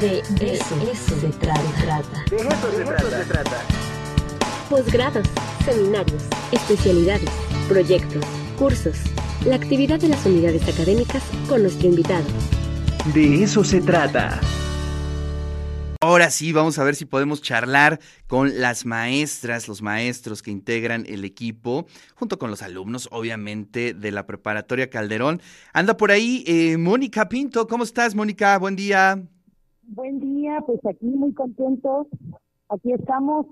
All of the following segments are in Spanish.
De, eso, se trata. De eso, se, trata. Posgrados, seminarios, especialidades, proyectos, cursos, la actividad de las unidades académicas con nuestro invitado. De eso se trata. Ahora sí, vamos a ver si podemos charlar con las maestras, los maestros que integran el equipo, junto con los alumnos, obviamente, de la preparatoria Calderón. Anda por ahí eh, Mónica Pinto. ¿Cómo estás, Mónica? Buen día. Buen día, pues aquí muy contentos. Aquí estamos.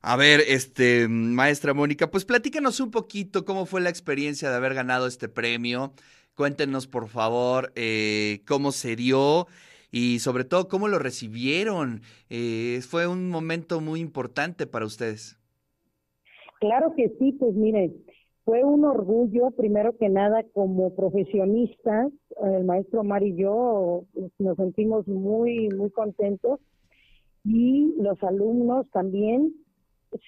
A ver, este, maestra Mónica, pues platícanos un poquito cómo fue la experiencia de haber ganado este premio. Cuéntenos, por favor, eh, cómo se dio y sobre todo cómo lo recibieron. Eh, fue un momento muy importante para ustedes. Claro que sí, pues mire, fue un orgullo, primero que nada, como profesionistas, el maestro Omar y yo nos sentimos muy, muy contentos y los alumnos también.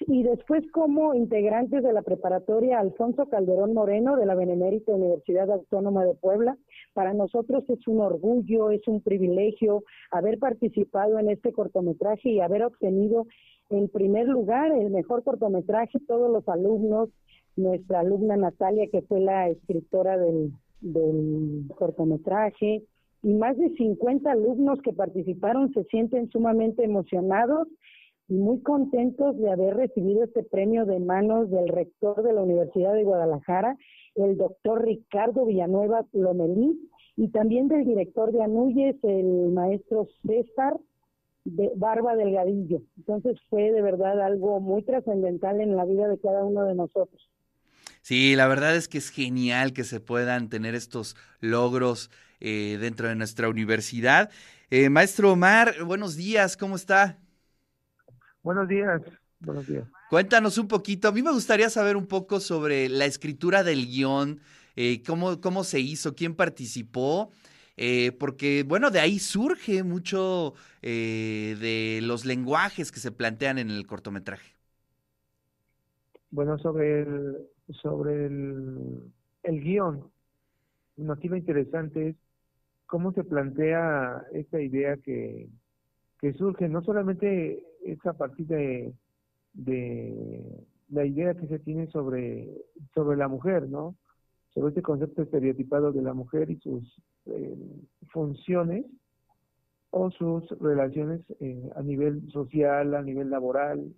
Y después como integrantes de la preparatoria Alfonso Calderón Moreno de la Benemérita Universidad Autónoma de Puebla, para nosotros es un orgullo, es un privilegio haber participado en este cortometraje y haber obtenido el primer lugar, el mejor cortometraje, todos los alumnos, nuestra alumna Natalia, que fue la escritora del, cortometraje, y más de 50 alumnos que participaron se sienten sumamente emocionados y muy contentos de haber recibido este premio de manos del rector de la Universidad de Guadalajara, el doctor Ricardo Villanueva Lomelí, y también del director de Anuyes, el maestro César de Barba Delgadillo. Entonces fue de verdad algo muy trascendental en la vida de cada uno de nosotros. Sí, la verdad es que es genial que se puedan tener estos logros eh, dentro de nuestra universidad. Eh, maestro Omar, buenos días, ¿cómo está? Buenos días, buenos días. Cuéntanos un poquito, a mí me gustaría saber un poco sobre la escritura del guion, eh, cómo, cómo se hizo, quién participó. porque, bueno, de ahí surge mucho de los lenguajes que se plantean en el cortometraje. Bueno, sobre el, sobre el, el guion. Aquí lo interesante es cómo se plantea esta idea que, que surge, no solamente es a partir de, de la idea que se tiene sobre, sobre la mujer, ¿no? Sobre este concepto estereotipado de la mujer y sus eh, funciones o sus relaciones eh, a nivel social, a nivel laboral,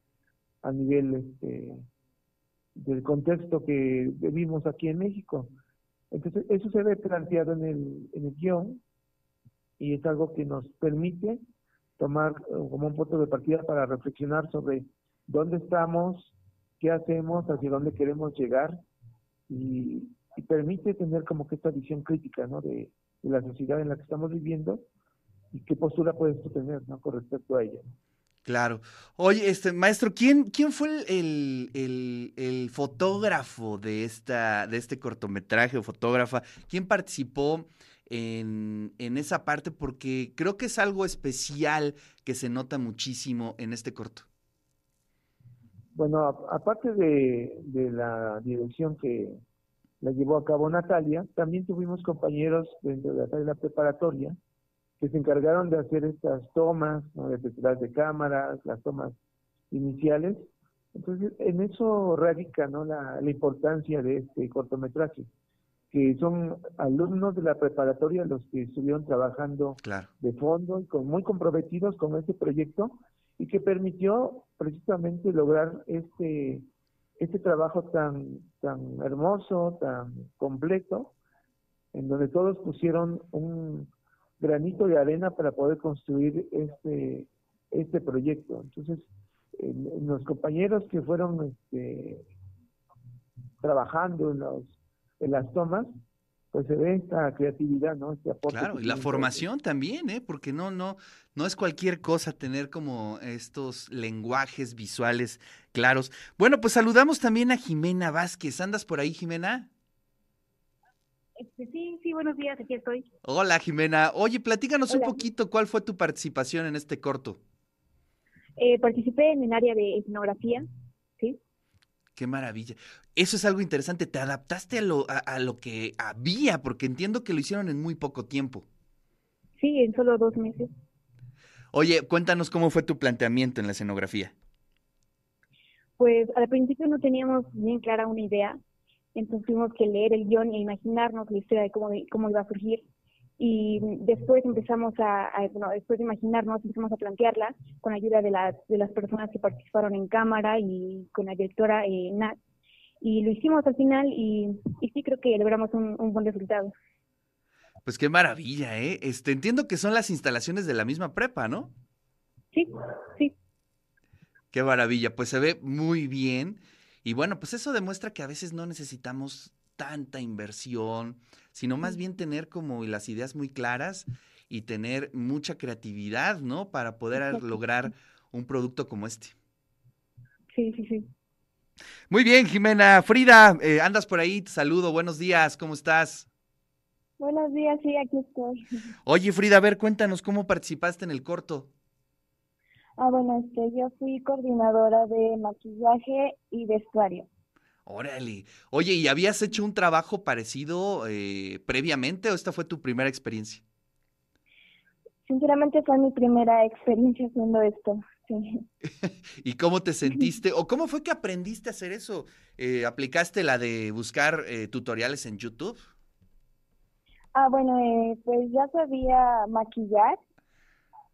a nivel este, del contexto que vivimos aquí en México. Entonces, eso se ve planteado en el, en el guion y es algo que nos permite tomar eh, como un punto de partida para reflexionar sobre dónde estamos, qué hacemos, hacia dónde queremos llegar y, permite tener como que esta visión crítica ¿no? de, la sociedad en la que estamos viviendo y qué postura puedes tener ¿no? con respecto a ella. Claro. Oye, este maestro, ¿quién, quién fue el, el, fotógrafo de esta, de este cortometraje o fotógrafa? ¿Quién participó en, en, esa parte? Porque creo que es algo especial que se nota muchísimo en este corto. Bueno, aparte de, de la dirección que la llevó a cabo Natalia, también tuvimos compañeros dentro de la preparatoria que se encargaron de hacer estas tomas, ¿no? de de cámaras, las tomas iniciales. Entonces, en eso radica ¿no? la, importancia de este cortometraje, que son alumnos de la preparatoria los que estuvieron trabajando de fondo y con, muy comprometidos con este proyecto y que permitió precisamente lograr este, este trabajo tan, tan hermoso, tan completo, en donde todos pusieron un, granito de arena para poder construir este, este proyecto. Entonces, los compañeros que fueron este, trabajando en, los, en las tomas, pues se ve esta creatividad, ¿no? Este claro, y la formación también, ¿eh? Porque no, no, no es cualquier cosa tener como estos lenguajes visuales claros. Bueno, pues saludamos también a Jimena Vázquez. ¿Andas por ahí, Jimena? Este, sí, sí, buenos días, aquí estoy. Hola, Jimena. Oye, platícanos un poquito cuál fue tu participación en este corto. Eh, participé en el área de etnografía, ¿sí? Qué maravilla. Eso es algo interesante. ¿Te adaptaste a lo, a, lo que había? Porque entiendo que lo hicieron en muy poco tiempo. sí, en solo dos meses. Oye, cuéntanos cómo fue tu planteamiento en la escenografía. Pues al principio no teníamos bien clara una idea, entonces tuvimos que leer el guion e imaginarnos la historia de cómo, cómo iba a surgir. Y después empezamos a, a- bueno, después de imaginarnos, empezamos a plantearla con ayuda de, las de las personas que participaron en cámara y con la directora eh, Nat. Y lo hicimos al final y, y sí creo que logramos un, un buen resultado. Pues qué maravilla, ¿eh? Este, entiendo que son las instalaciones de la misma prepa, ¿no? Sí, sí, Qué maravilla, pues se ve muy bien. Y bueno, pues eso demuestra que a veces no necesitamos tanta inversión, sino más bien tener como las ideas muy claras y tener mucha creatividad, ¿no? Para poder lograr un producto como este. sí, sí, sí. Muy bien, Jimena. Frida, eh, andas por ahí, te saludo, buenos días, ¿cómo estás? Buenos días, sí, aquí estoy. Oye, Frida, a ver, cuéntanos cómo participaste en el corto. Ah, bueno, este, yo fui coordinadora de maquillaje y vestuario. Órale. Oye, ¿y habías hecho un trabajo parecido eh, previamente o esta fue tu primera experiencia? Sinceramente fue mi primera experiencia haciendo esto. Sí. ¿Y cómo te sentiste? ¿O cómo fue que aprendiste a hacer eso? Eh, ¿Aplicaste la de buscar eh, tutoriales en YouTube? Ah, bueno, eh, pues ya sabía maquillar,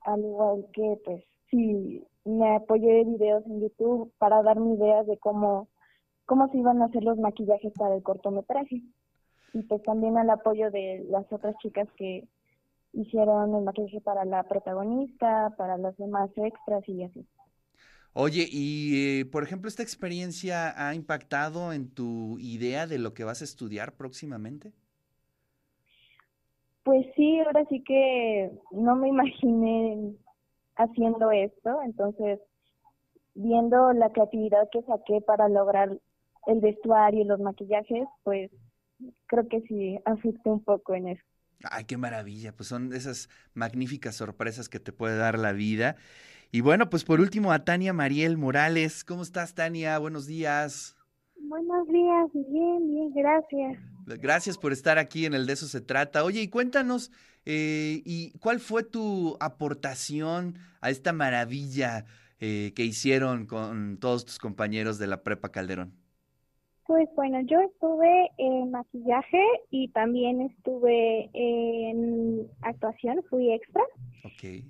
al igual que, pues, sí, me apoyé de videos en YouTube para darme ideas de cómo, cómo se iban a hacer los maquillajes para el cortometraje. Y pues también al apoyo de las otras chicas que hicieron el maquillaje para la protagonista, para los demás extras y así. Oye, y eh, por ejemplo, ¿esta experiencia ha impactado en tu idea de lo que vas a estudiar próximamente? Pues sí, ahora sí que no me imaginé haciendo esto, entonces viendo la creatividad que saqué para lograr el vestuario y los maquillajes, pues creo que sí afecté un poco en eso. Ay, qué maravilla, pues son esas magníficas sorpresas que te puede dar la vida. Y bueno, pues por último a Tania Mariel Morales. ¿Cómo estás, Tania? Buenos días. Buenos días, bien, bien, gracias. Gracias por estar aquí en el De eso se trata. Oye, y cuéntanos, eh, ¿y cuál fue tu aportación a esta maravilla eh, que hicieron con todos tus compañeros de la Prepa Calderón? Pues bueno, yo estuve en maquillaje y también estuve en actuación, fui extra. Ok.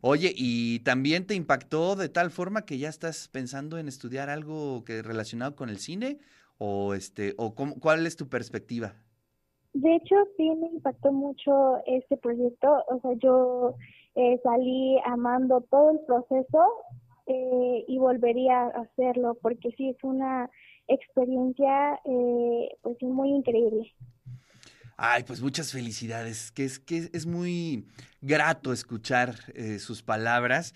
Oye, ¿y también te impactó de tal forma que ya estás pensando en estudiar algo que relacionado con el cine? ¿O este, o cómo- cuál es tu perspectiva? De hecho, sí me impactó mucho este proyecto. O sea, yo eh, salí amando todo el proceso eh, y volvería a hacerlo porque sí es una experiencia eh, pues muy increíble. Ay, pues muchas felicidades, que es que es muy grato escuchar eh, sus palabras.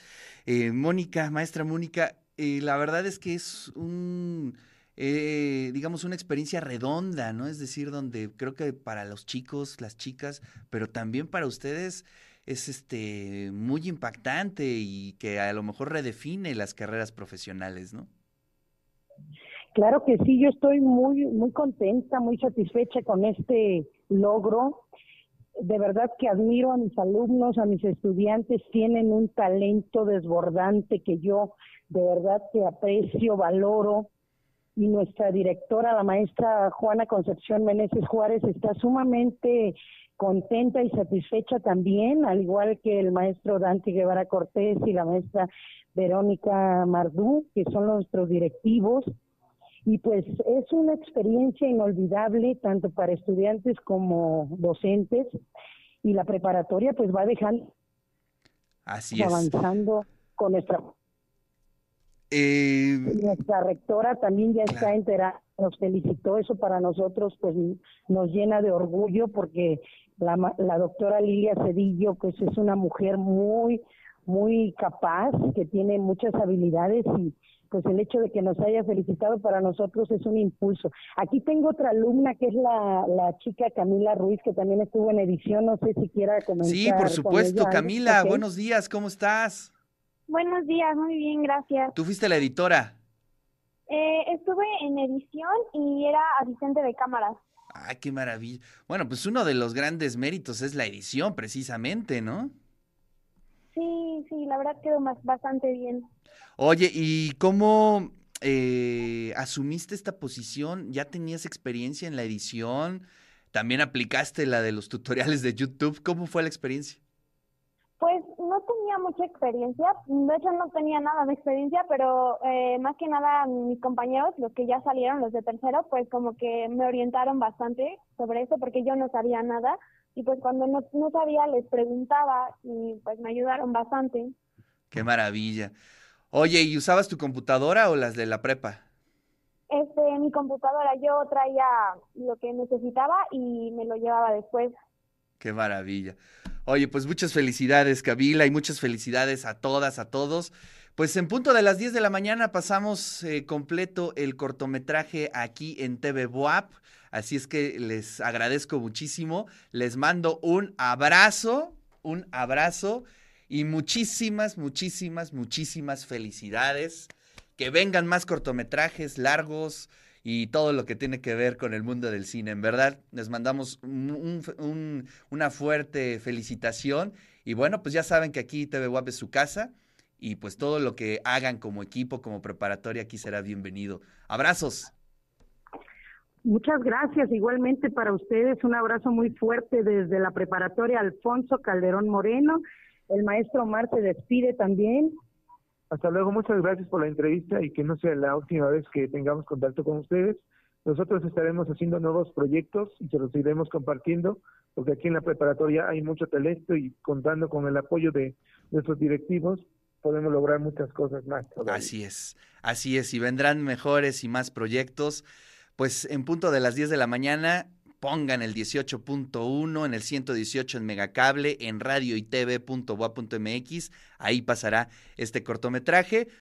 Mónica, maestra Mónica, la verdad es que es un, eh, digamos, una experiencia redonda, ¿no? Es decir, donde creo que para los chicos, las chicas, pero también para ustedes es este muy impactante y que a lo mejor redefine las carreras profesionales, ¿no? Claro que sí, yo estoy muy, muy contenta, muy satisfecha con este logro. De verdad que admiro a mis alumnos, a mis estudiantes, tienen un talento desbordante que yo de verdad que aprecio, valoro. Y nuestra directora, la maestra Juana Concepción Meneses Juárez, está sumamente contenta y satisfecha también, al igual que el maestro Dante Guevara Cortés y la maestra Verónica Mardú, que son nuestros directivos. Y pues es una experiencia inolvidable tanto para estudiantes como docentes y la preparatoria pues va dejando Así es. avanzando con nuestra Eh, nuestra rectora también ya está enterada, nos felicitó, eso para nosotros pues nos llena de orgullo porque la, la doctora Lilia Cedillo pues es una mujer muy, muy capaz, que tiene muchas habilidades y pues el hecho de que nos haya felicitado para nosotros es un impulso. Aquí tengo otra alumna que es la, la chica Camila Ruiz que también estuvo en edición, no sé si quiera comentar. sí, por supuesto. Camila, buenos días, ¿cómo estás? Buenos días, muy bien, gracias. Tú fuiste la editora. Eh, estuve en edición y era asistente de cámaras. Ah, qué maravilla. Bueno, pues uno de los grandes méritos es la edición, precisamente, ¿no? Sí, sí, la verdad quedó más, bastante bien. Oye, ¿y cómo eh, asumiste esta posición? ¿Ya tenías experiencia en la edición? ¿También aplicaste la de los tutoriales de YouTube? ¿Cómo fue la experiencia? Tenía mucha experiencia, de hecho no tenía nada de experiencia, pero eh, más que nada mis compañeros, los que ya salieron, los de tercero, pues como que me orientaron bastante sobre eso porque yo no sabía nada y pues cuando no, no sabía les preguntaba y pues me ayudaron bastante. Qué maravilla. Oye, ¿y usabas tu computadora o las de la prepa? Este, mi computadora, yo traía lo que necesitaba y me lo llevaba después. Qué maravilla. Oye, pues muchas felicidades, Kabila, y muchas felicidades a todas, a todos. Pues en punto de las 10 de la mañana pasamos eh, completo el cortometraje aquí en TV Boap. Así es que les agradezco muchísimo. Les mando un abrazo, un abrazo y muchísimas, muchísimas, muchísimas felicidades. Que vengan más cortometrajes largos, y todo lo que tiene que ver con el mundo del cine. En verdad, les mandamos un, un, una fuerte felicitación y bueno, pues ya saben que aquí TV WAP es su casa y pues todo lo que hagan como equipo, como preparatoria, aquí será bienvenido. Abrazos. Muchas gracias. Igualmente para ustedes, un abrazo muy fuerte desde la preparatoria Alfonso Calderón Moreno. El maestro Omar se despide también hasta luego, muchas gracias por la entrevista y que no sea la última vez que tengamos contacto con ustedes. Nosotros estaremos haciendo nuevos proyectos y se los iremos compartiendo, porque aquí en la preparatoria hay mucho talento y contando con el apoyo de nuestros directivos podemos lograr muchas cosas más. Así es, así es, y vendrán mejores y más proyectos. Pues en punto de las 10 de la mañana pongan el 18.1 en el 118 en Megacable, en radio y TV.boa.mx. Ahí pasará este cortometraje.